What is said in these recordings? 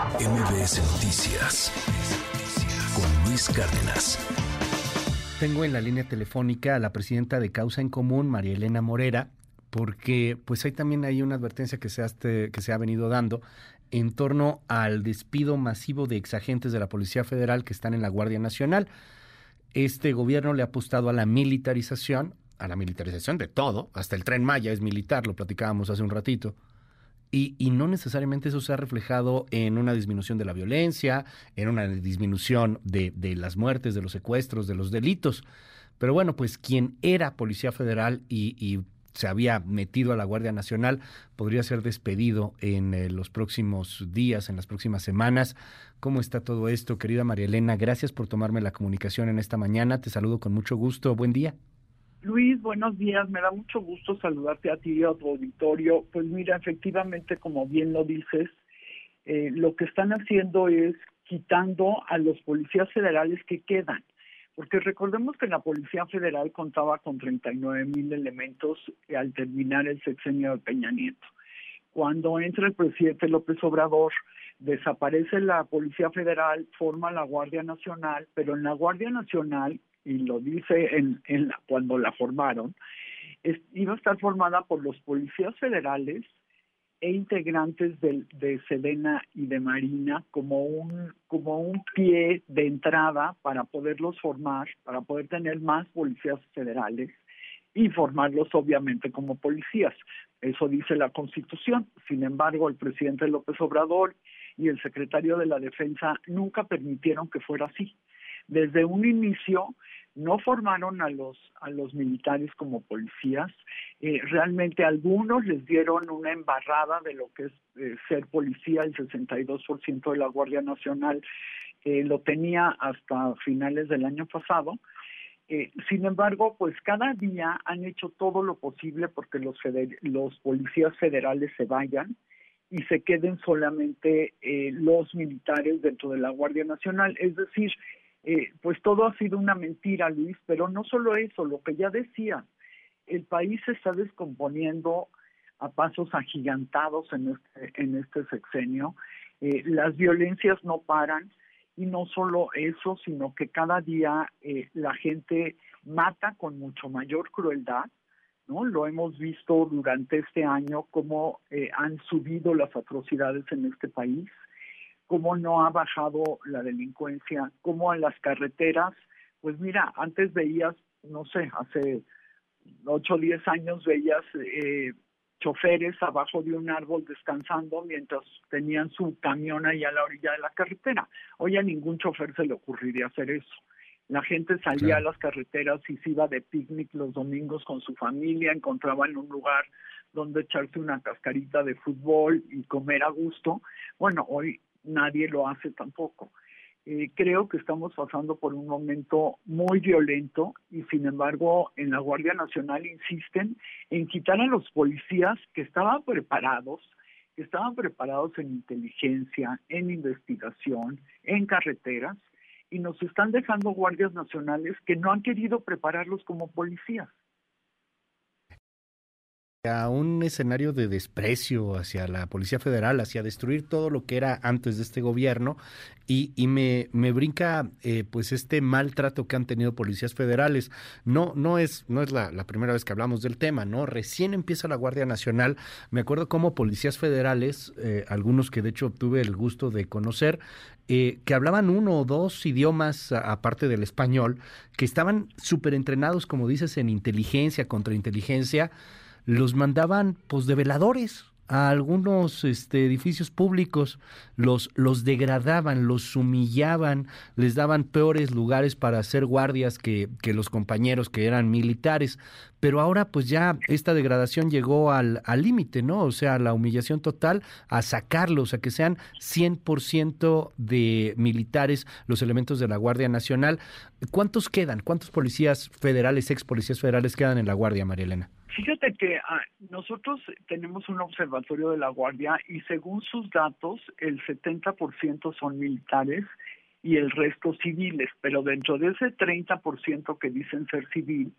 MBS Noticias con Luis Cárdenas. Tengo en la línea telefónica a la presidenta de Causa en Común, María Elena Morera, porque pues hay también hay una advertencia que se, este, que se ha venido dando en torno al despido masivo de exagentes de la Policía Federal que están en la Guardia Nacional. Este gobierno le ha apostado a la militarización, a la militarización de todo, hasta el tren Maya es militar, lo platicábamos hace un ratito, y, y, no necesariamente eso se ha reflejado en una disminución de la violencia, en una disminución de, de, las muertes, de los secuestros, de los delitos. Pero bueno, pues quien era Policía Federal y, se había metido a la Guardia Nacional podría ser despedido en eh, los próximos días, en las próximas semanas. ¿Cómo está todo esto, querida María Elena? Gracias por tomarme la comunicación en esta mañana. Te saludo con mucho gusto. Buen día. Luis, buenos días. Me da mucho gusto saludarte a ti y a tu auditorio. Pues mira, efectivamente, como bien lo dices, eh, lo que están haciendo es quitando a los policías federales que quedan. Porque recordemos que la Policía Federal contaba con 39 mil elementos al terminar el sexenio de Peña Nieto. Cuando entra el presidente López Obrador, desaparece la Policía Federal, forma la Guardia Nacional, pero en la Guardia Nacional y lo dice en, en la, cuando la formaron, iba a estar formada por los policías federales e integrantes de, de Sedena y de Marina como un, como un pie de entrada para poderlos formar, para poder tener más policías federales y formarlos obviamente como policías. Eso dice la Constitución. Sin embargo, el presidente López Obrador y el secretario de la Defensa nunca permitieron que fuera así. Desde un inicio no formaron a los a los militares como policías. Eh, realmente algunos les dieron una embarrada de lo que es eh, ser policía el 62% de la Guardia Nacional lo tenía hasta finales del año pasado. Eh, sin embargo pues cada día han hecho todo lo posible porque los los policías federales se vayan y se queden solamente eh, los militares dentro de la Guardia Nacional. Es decir eh, pues todo ha sido una mentira, Luis, pero no solo eso, lo que ya decía, el país se está descomponiendo a pasos agigantados en este, este sexenio, eh, las violencias no paran y no solo eso, sino que cada día eh, la gente mata con mucho mayor crueldad, ¿no? Lo hemos visto durante este año cómo han subido las atrocidades en este país cómo no ha bajado la delincuencia, cómo en las carreteras, pues mira, antes veías, no sé, hace 8 o 10 años veías eh, choferes abajo de un árbol descansando mientras tenían su camión ahí a la orilla de la carretera. Hoy a ningún chofer se le ocurriría hacer eso. La gente salía claro. a las carreteras y se iba de picnic los domingos con su familia, encontraban un lugar donde echarse una cascarita de fútbol y comer a gusto. Bueno, hoy nadie lo hace tampoco. Eh, creo que estamos pasando por un momento muy violento y sin embargo en la Guardia Nacional insisten en quitar a los policías que estaban preparados, que estaban preparados en inteligencia, en investigación, en carreteras y nos están dejando guardias nacionales que no han querido prepararlos como policías a un escenario de desprecio hacia la Policía Federal, hacia destruir todo lo que era antes de este gobierno y, me, brinca eh, pues este maltrato que han tenido policías federales. No, no es, no es la, primera vez que hablamos del tema, ¿no? Recién empieza la Guardia Nacional. Me acuerdo como policías federales, eh, algunos que de hecho tuve el gusto de conocer, eh, que hablaban uno o dos idiomas aparte del español, que estaban súper entrenados, como dices, en inteligencia, contrainteligencia los mandaban pues de veladores a algunos este, edificios públicos, los, los degradaban, los humillaban, les daban peores lugares para hacer guardias que, que los compañeros que eran militares. Pero ahora pues ya esta degradación llegó al límite, ¿no? O sea, la humillación total, a sacarlos, a que sean 100% de militares los elementos de la Guardia Nacional. ¿Cuántos quedan? ¿Cuántos policías federales, ex policías federales quedan en la Guardia, María Elena? Fíjate que ah, nosotros tenemos un observatorio de la Guardia y según sus datos el 70% son militares y el resto civiles, pero dentro de ese 30% que dicen ser civil,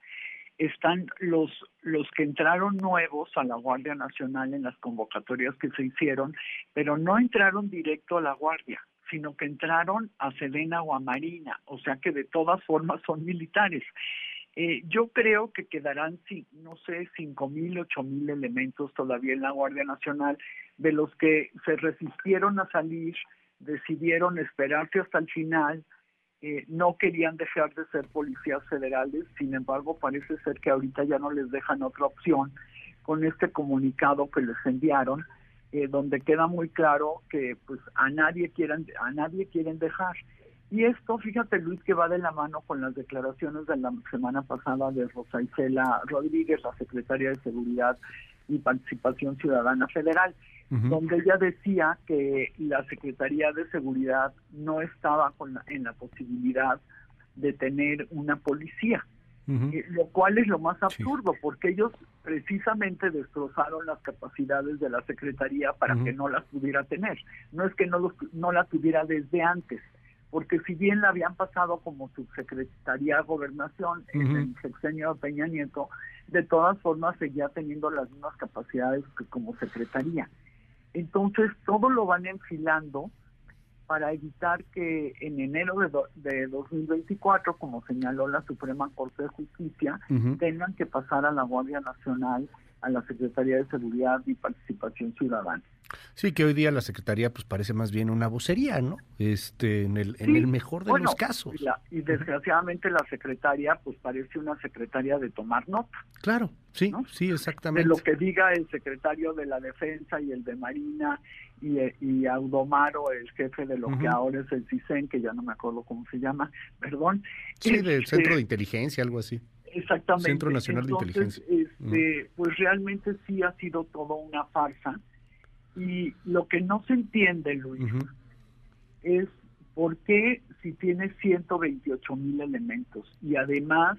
están los, los que entraron nuevos a la Guardia Nacional en las convocatorias que se hicieron, pero no entraron directo a la Guardia, sino que entraron a Sedena o a Marina, o sea que de todas formas son militares. Eh, yo creo que quedarán, no sé, cinco mil, ocho mil elementos todavía en la Guardia Nacional, de los que se resistieron a salir, decidieron esperarse hasta el final, eh, no querían dejar de ser policías federales, sin embargo parece ser que ahorita ya no les dejan otra opción con este comunicado que les enviaron, eh, donde queda muy claro que pues a nadie quieren a nadie quieren dejar. Y esto, fíjate Luis, que va de la mano con las declaraciones de la semana pasada de Rosa Isela Rodríguez, la secretaria de Seguridad y Participación Ciudadana Federal donde ella decía que la Secretaría de Seguridad no estaba con en la posibilidad de tener una policía, eh, lo cual es lo más absurdo, porque ellos precisamente destrozaron las capacidades de la Secretaría para que no las pudiera tener. No es que no, no la tuviera desde antes, porque si bien la habían pasado como subsecretaría de Gobernación en el sexenio de Peña Nieto, de todas formas seguía teniendo las mismas capacidades que como secretaría. Entonces, todo lo van enfilando para evitar que en enero de, de 2024, como señaló la Suprema Corte de Justicia, tengan que pasar a la Guardia Nacional, a la Secretaría de Seguridad y Participación Ciudadana. Sí, que hoy día la secretaría pues parece más bien una vocería, ¿no? Este, en el, en el mejor de los casos. Y, desgraciadamente la secretaria pues parece una secretaria de tomar nota. Claro, sí, sí, exactamente. De lo que diga el secretario de la Defensa y el de Marina y, y Audomaro, el jefe de lo que ahora es el CISEN, que ya no me acuerdo cómo se llama, perdón. Sí, del Centro de Inteligencia, algo así. Exactamente. Centro Nacional de Inteligencia. Este, Pues realmente sí ha sido todo una farsa y lo que no se entiende, Luis, es por qué si tiene 128 mil elementos y además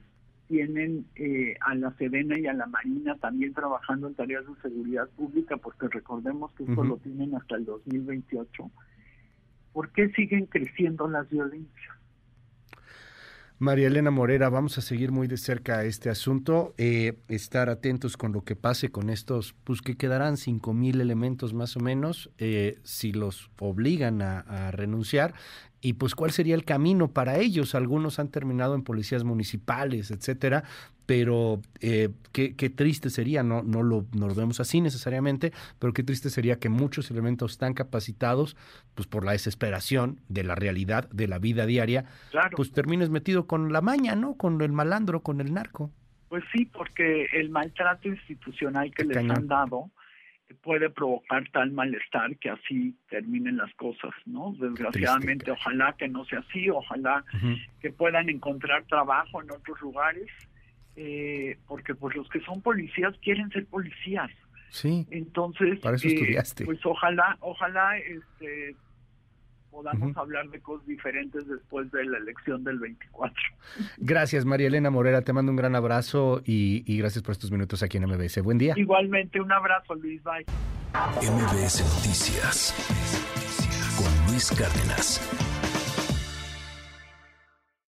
tienen eh, a la Sedena y a la Marina también trabajando en tareas de seguridad pública, porque recordemos que esto lo tienen hasta el 2028, ¿por qué siguen creciendo las violencias? María Elena Morera, vamos a seguir muy de cerca este asunto, eh, estar atentos con lo que pase con estos, pues que quedarán cinco mil elementos más o menos, eh, si los obligan a renunciar y pues cuál sería el camino para ellos. Algunos han terminado en policías municipales, etcétera, pero eh, qué, triste sería, no, no, lo, no lo vemos así necesariamente, pero qué triste sería que muchos elementos tan capacitados, pues por la desesperación de la realidad, de la vida diaria, pues termines metido con la maña, ¿no? Con el malandro, con el narco. Pues sí, porque el maltrato institucional que les han dado puede provocar tal malestar que así terminen las cosas, ¿no? Desgraciadamente, ojalá que no sea así, ojalá que puedan encontrar trabajo en otros lugares, eh, porque pues los que son policías quieren ser policías. Sí. Entonces, para eso estudiaste. pues ojalá, ojalá, este, podamos hablar de cosas diferentes después de la elección del 24. Gracias, María Elena Morera. Te mando un gran abrazo y, y gracias por estos minutos aquí en MBS. Buen día. Igualmente, un abrazo, Luis. Bye. MBS Noticias con Luis Cárdenas.